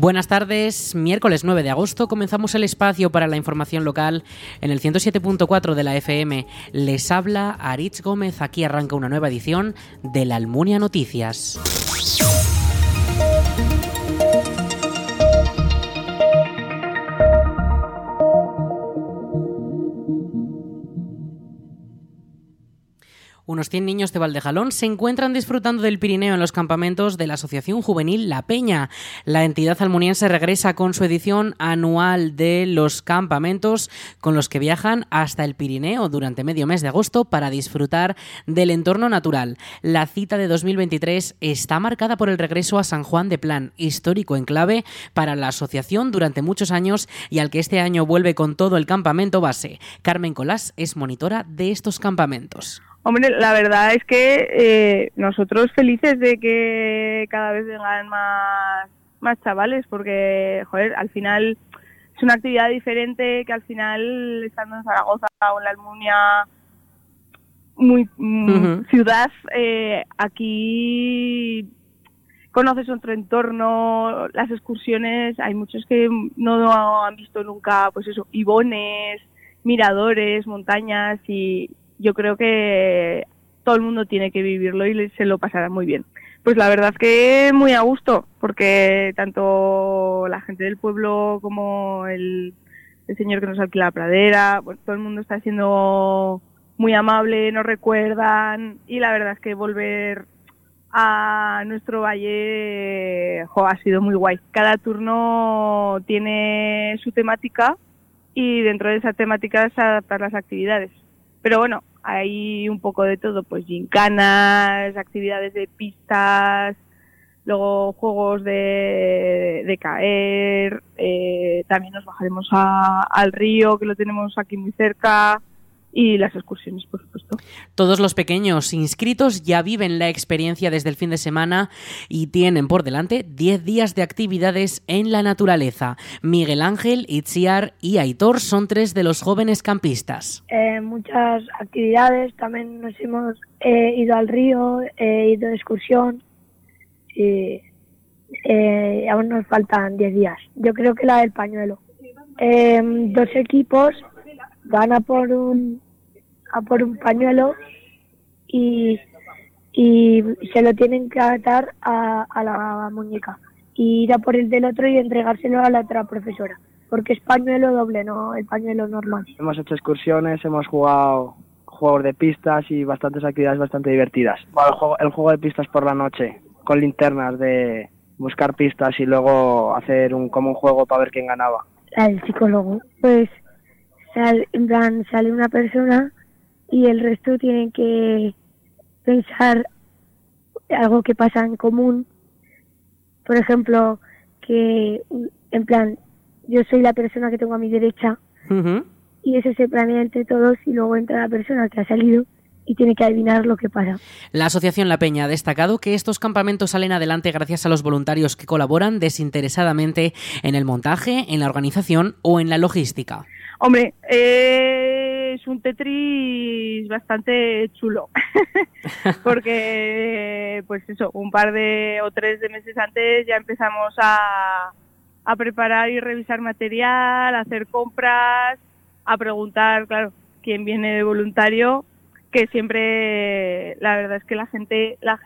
Buenas tardes, miércoles 9 de agosto comenzamos el espacio para la información local en el 107.4 de la FM. Les habla Aritz Gómez, aquí arranca una nueva edición de la Almunia Noticias. Unos 100 niños de Valdejalón se encuentran disfrutando del Pirineo en los campamentos de la Asociación Juvenil La Peña. La entidad almuniense regresa con su edición anual de los campamentos con los que viajan hasta el Pirineo durante medio mes de agosto para disfrutar del entorno natural. La cita de 2023 está marcada por el regreso a San Juan de Plan, histórico enclave para la asociación durante muchos años y al que este año vuelve con todo el campamento base. Carmen Colás es monitora de estos campamentos. Hombre, la verdad es que eh, nosotros felices de que cada vez vengan más, más chavales, porque, joder, al final es una actividad diferente que al final, estando en Zaragoza o en la Almunia, muy mm, ciudad, eh, aquí conoces otro entorno, las excursiones, hay muchos que no han visto nunca, pues eso, ibones, miradores, montañas y, yo creo que todo el mundo tiene que vivirlo y se lo pasará muy bien. Pues la verdad es que muy a gusto, porque tanto la gente del pueblo como el, señor que nos alquila la pradera, todo el mundo está siendo muy amable, nos recuerdan y la verdad es que volver a nuestro valle ha sido muy guay. Cada turno tiene su temática y dentro de esa temática se adaptan las actividades. Pero bueno, hay un poco de todo, pues gincanas, actividades de pistas, luego juegos de, de caer, eh, también nos bajaremos al río, que lo tenemos aquí muy cerca, y las excursiones, por supuesto. Todos los pequeños inscritos ya viven la experiencia desde el fin de semana y tienen por delante 10 días de actividades en la naturaleza. Miguel Ángel, Itziar y Aitor son tres de los jóvenes campistas. Eh, muchas actividades, también nos hemos eh, ido al río, he ido de excursión y eh, aún nos faltan 10 días. Yo creo que la del pañuelo. dos equipos van a por un, a por un pañuelo y, y se lo tienen que atar a, a la muñeca y ir a por el del otro y entregárselo a la otra profesora porque es pañuelo doble, no el pañuelo normal. Hemos hecho excursiones, hemos jugado juegos de pistas y bastantes actividades bastante divertidas. El juego, el juego de pistas por la noche, con linternas de buscar pistas y luego hacer un como un juego para ver quién ganaba. El psicólogo, pues en plan, sale una persona y el resto tienen que pensar algo que pasa en común. Por ejemplo, que en plan, yo soy la persona que tengo a mi derecha y eso se planea entre todos y luego entra la persona que ha salido y tiene que adivinar lo que pasa. La Asociación La Peña ha destacado que estos campamentos salen adelante gracias a los voluntarios que colaboran desinteresadamente en el montaje, en la organización o en la logística. Hombre, es un Tetris bastante chulo, porque pues eso, un par de o tres de meses antes ya empezamos a, a preparar y revisar material, a hacer compras, a preguntar, claro, quién viene de voluntario, que siempre la verdad es que la gente la,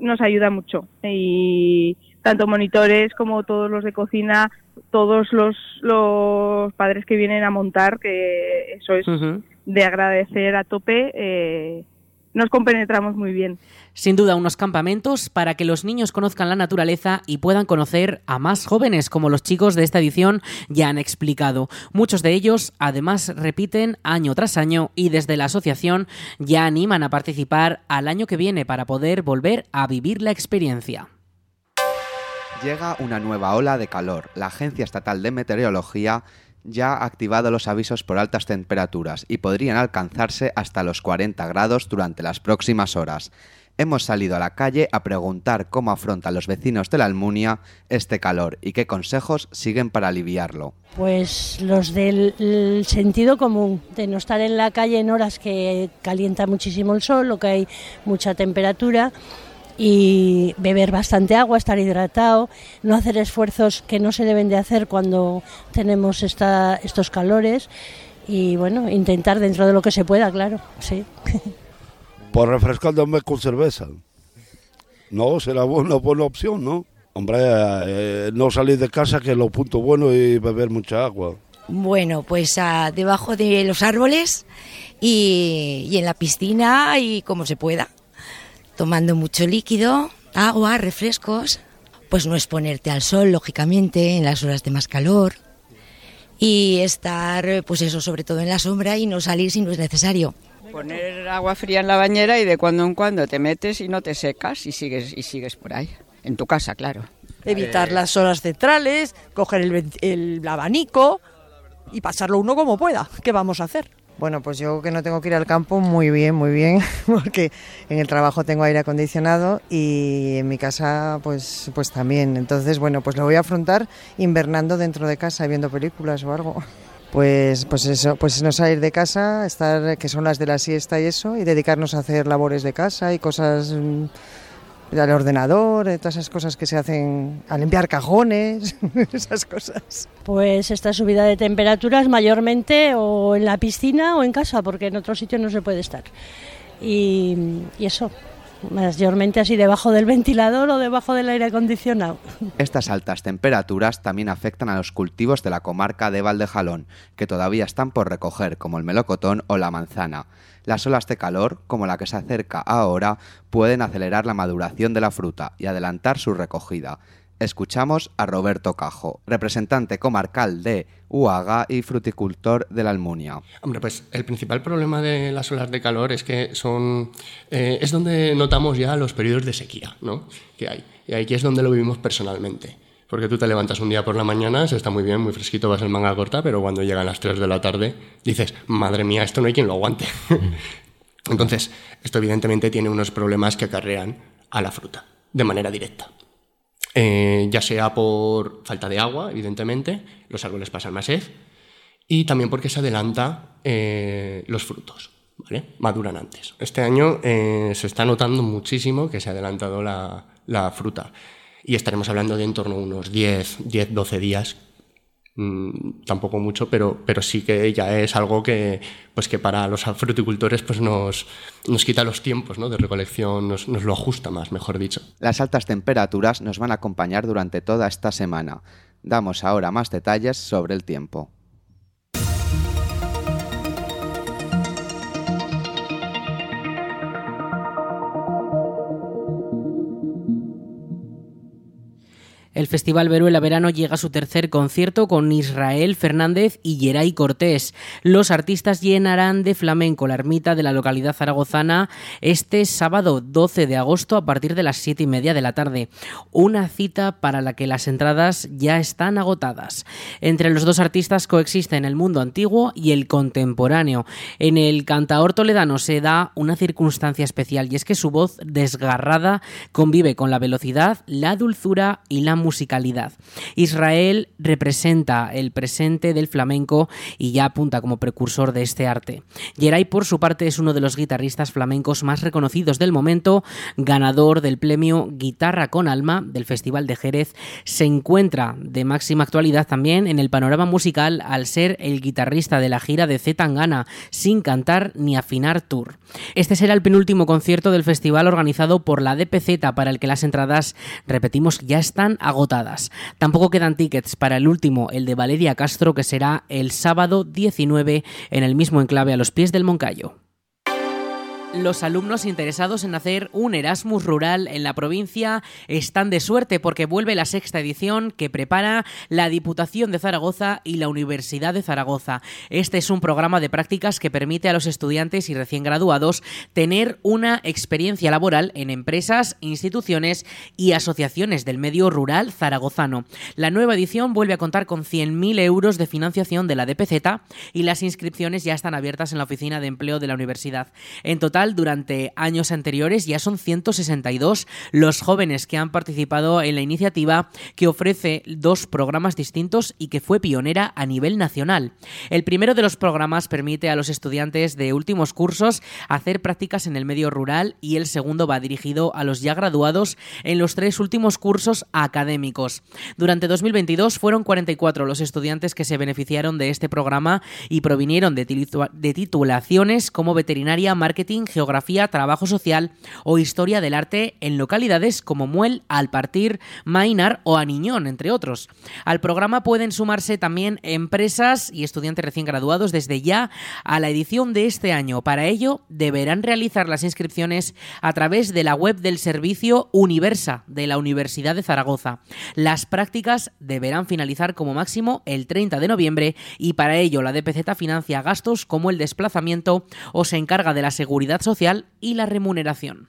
nos ayuda mucho. Y tanto monitores como todos los de cocina todos los, los padres que vienen a montar, que eso es de agradecer a tope, eh, nos compenetramos muy bien. Sin duda, unos campamentos para que los niños conozcan la naturaleza y puedan conocer a más jóvenes, como los chicos de esta edición ya han explicado. Muchos de ellos, además, repiten año tras año y desde la asociación ya animan a participar al año que viene para poder volver a vivir la experiencia. Llega una nueva ola de calor. La Agencia Estatal de Meteorología ya ha activado los avisos por altas temperaturas y podrían alcanzarse hasta los 40 grados durante las próximas horas. Hemos salido a la calle a preguntar cómo afrontan los vecinos de la Almunia este calor y qué consejos siguen para aliviarlo. Pues los del sentido común, de no estar en la calle en horas que calienta muchísimo el sol o que hay mucha temperatura y beber bastante agua, estar hidratado, no hacer esfuerzos que no se deben de hacer cuando tenemos esta, estos calores y bueno, intentar dentro de lo que se pueda, claro, sí. Pues refrescándome con cerveza. No, será una buena opción, ¿no? Hombre, eh, no salir de casa, que es lo punto bueno, y beber mucha agua. Bueno, pues ah, debajo de los árboles y, y en la piscina y como se pueda. Tomando mucho líquido, agua, refrescos. Pues no exponerte al sol, lógicamente, en las horas de más calor. Y estar, pues eso, sobre todo en la sombra y no salir si no es necesario. Poner agua fría en la bañera y de cuando en cuando te metes y no te secas y sigues, y sigues por ahí. En tu casa, claro. Evitar las horas centrales, coger el, el abanico y pasarlo uno como pueda. ¿Qué vamos a hacer? Bueno, pues yo que no tengo que ir al campo, muy bien, muy bien, porque en el trabajo tengo aire acondicionado y en mi casa pues, pues también. Entonces, bueno, pues lo voy a afrontar invernando dentro de casa y viendo películas o algo. Pues, pues eso, pues no salir de casa, estar, que son las de la siesta y eso, y dedicarnos a hacer labores de casa y cosas mm, al ordenador, eh, todas esas cosas que se hacen, a limpiar cajones, esas cosas. Pues esta subida de temperaturas mayormente o en la piscina o en casa, porque en otro sitio no se puede estar. Y, y eso, mayormente así debajo del ventilador o debajo del aire acondicionado. Estas altas temperaturas también afectan a los cultivos de la comarca de Valdejalón, que todavía están por recoger, como el melocotón o la manzana. Las olas de calor, como la que se acerca ahora, pueden acelerar la maduración de la fruta y adelantar su recogida. Escuchamos a Roberto Cajo, representante comarcal de Uaga y fruticultor de la Almunia. Hombre, pues el principal problema de las olas de calor es que son eh, es donde notamos ya los periodos de sequía, ¿no? Que hay y aquí es donde lo vivimos personalmente. Porque tú te levantas un día por la mañana, se está muy bien, muy fresquito, vas en manga corta, pero cuando llegan las 3 de la tarde dices, madre mía, esto no hay quien lo aguante. Entonces, esto evidentemente tiene unos problemas que acarrean a la fruta de manera directa. Eh, ya sea por falta de agua, evidentemente, los árboles pasan más sed, y también porque se adelanta eh, los frutos, ¿vale? Maduran antes. Este año eh, se está notando muchísimo que se ha adelantado la, la fruta, y estaremos hablando de en torno a unos 10, 10 12 días Mm, tampoco mucho, pero, pero sí que ya es algo que, pues que para los fruticultores pues nos, nos quita los tiempos ¿no? de recolección, nos, nos lo ajusta más, mejor dicho. Las altas temperaturas nos van a acompañar durante toda esta semana. Damos ahora más detalles sobre el tiempo. El Festival Veruela Verano llega a su tercer concierto con Israel Fernández y Geray Cortés. Los artistas llenarán de flamenco la ermita de la localidad zaragozana este sábado 12 de agosto a partir de las 7 y media de la tarde. Una cita para la que las entradas ya están agotadas. Entre los dos artistas coexisten el mundo antiguo y el contemporáneo. En el cantaor toledano se da una circunstancia especial y es que su voz desgarrada convive con la velocidad, la dulzura y la musicalidad. Israel representa el presente del flamenco y ya apunta como precursor de este arte. Geray, por su parte, es uno de los guitarristas flamencos más reconocidos del momento, ganador del premio Guitarra con Alma del Festival de Jerez. Se encuentra de máxima actualidad también en el panorama musical al ser el guitarrista de la gira de Z Tangana, sin cantar ni afinar tour. Este será el penúltimo concierto del festival organizado por la DPZ para el que las entradas, repetimos, ya están agotadas. Tampoco quedan tickets para el último, el de Valeria Castro, que será el sábado 19 en el mismo enclave a los pies del Moncayo. Los alumnos interesados en hacer un Erasmus rural en la provincia están de suerte porque vuelve la sexta edición que prepara la Diputación de Zaragoza y la Universidad de Zaragoza. Este es un programa de prácticas que permite a los estudiantes y recién graduados tener una experiencia laboral en empresas, instituciones y asociaciones del medio rural zaragozano. La nueva edición vuelve a contar con 100.000 euros de financiación de la DPZ y las inscripciones ya están abiertas en la oficina de empleo de la universidad. En total, durante años anteriores ya son 162 los jóvenes que han participado en la iniciativa que ofrece dos programas distintos y que fue pionera a nivel nacional. El primero de los programas permite a los estudiantes de últimos cursos hacer prácticas en el medio rural y el segundo va dirigido a los ya graduados en los tres últimos cursos académicos. Durante 2022 fueron 44 los estudiantes que se beneficiaron de este programa y provinieron de titulaciones como veterinaria, marketing, geografía, trabajo social o historia del arte en localidades como Muel, Alpartir, Mainar o Aniñón, entre otros. Al programa pueden sumarse también empresas y estudiantes recién graduados desde ya a la edición de este año. Para ello, deberán realizar las inscripciones a través de la web del servicio Universa de la Universidad de Zaragoza. Las prácticas deberán finalizar como máximo el 30 de noviembre y para ello la DPZ financia gastos como el desplazamiento o se encarga de la seguridad social y la remuneración.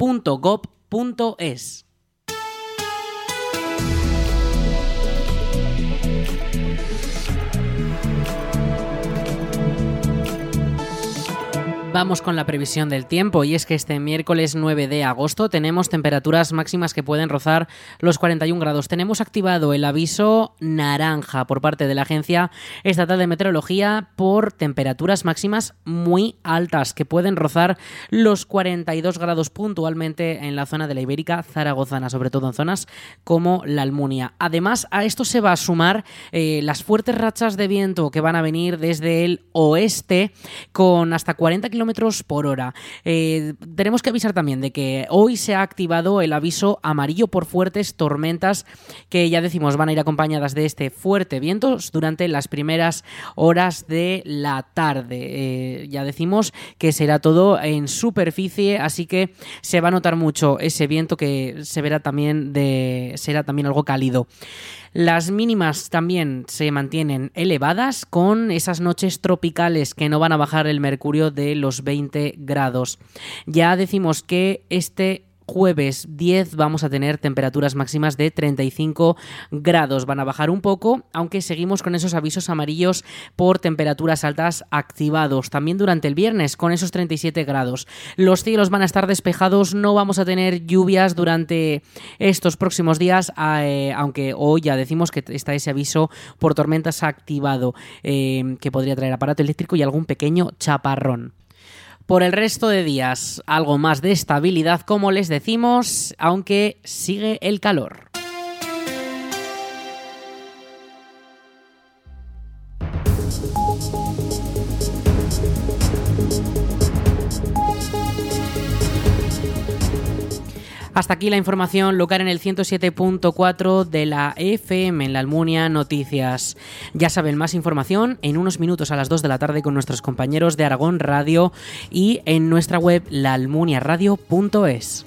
joven.gov.es. Vamos con la previsión del tiempo y es que este miércoles 9 de agosto tenemos temperaturas máximas que pueden rozar los 41 grados. Tenemos activado el aviso naranja por parte de la Agencia Estatal de Meteorología por temperaturas máximas muy altas que pueden rozar los 42 grados puntualmente en la zona de la Ibérica zaragozana, sobre todo en zonas como la Almunia. Además, a esto se va a sumar eh, las fuertes rachas de viento que van a venir desde el oeste con hasta 40 kilómetros kilómetros por hora. Eh, tenemos que avisar también de que hoy se ha activado el aviso amarillo por fuertes tormentas que ya decimos van a ir acompañadas de este fuerte viento durante las primeras horas de la tarde. Eh, ya decimos que será todo en superficie, así que se va a notar mucho ese viento que se verá también de será también algo cálido. Las mínimas también se mantienen elevadas con esas noches tropicales que no van a bajar el mercurio de los 20 grados. Ya decimos que este jueves 10 vamos a tener temperaturas máximas de 35 grados. Van a bajar un poco, aunque seguimos con esos avisos amarillos por temperaturas altas activados. También durante el viernes con esos 37 grados. Los cielos van a estar despejados, no vamos a tener lluvias durante estos próximos días, eh, aunque hoy ya decimos que está ese aviso por tormentas activado, eh, que podría traer aparato eléctrico y algún pequeño chaparrón. Por el resto de días, algo más de estabilidad, como les decimos, aunque sigue el calor. Hasta aquí la información local en el 107.4 de la FM en la Almunia Noticias. Ya saben, más información en unos minutos a las 2 de la tarde con nuestros compañeros de Aragón Radio y en nuestra web laalmuniaradio.es.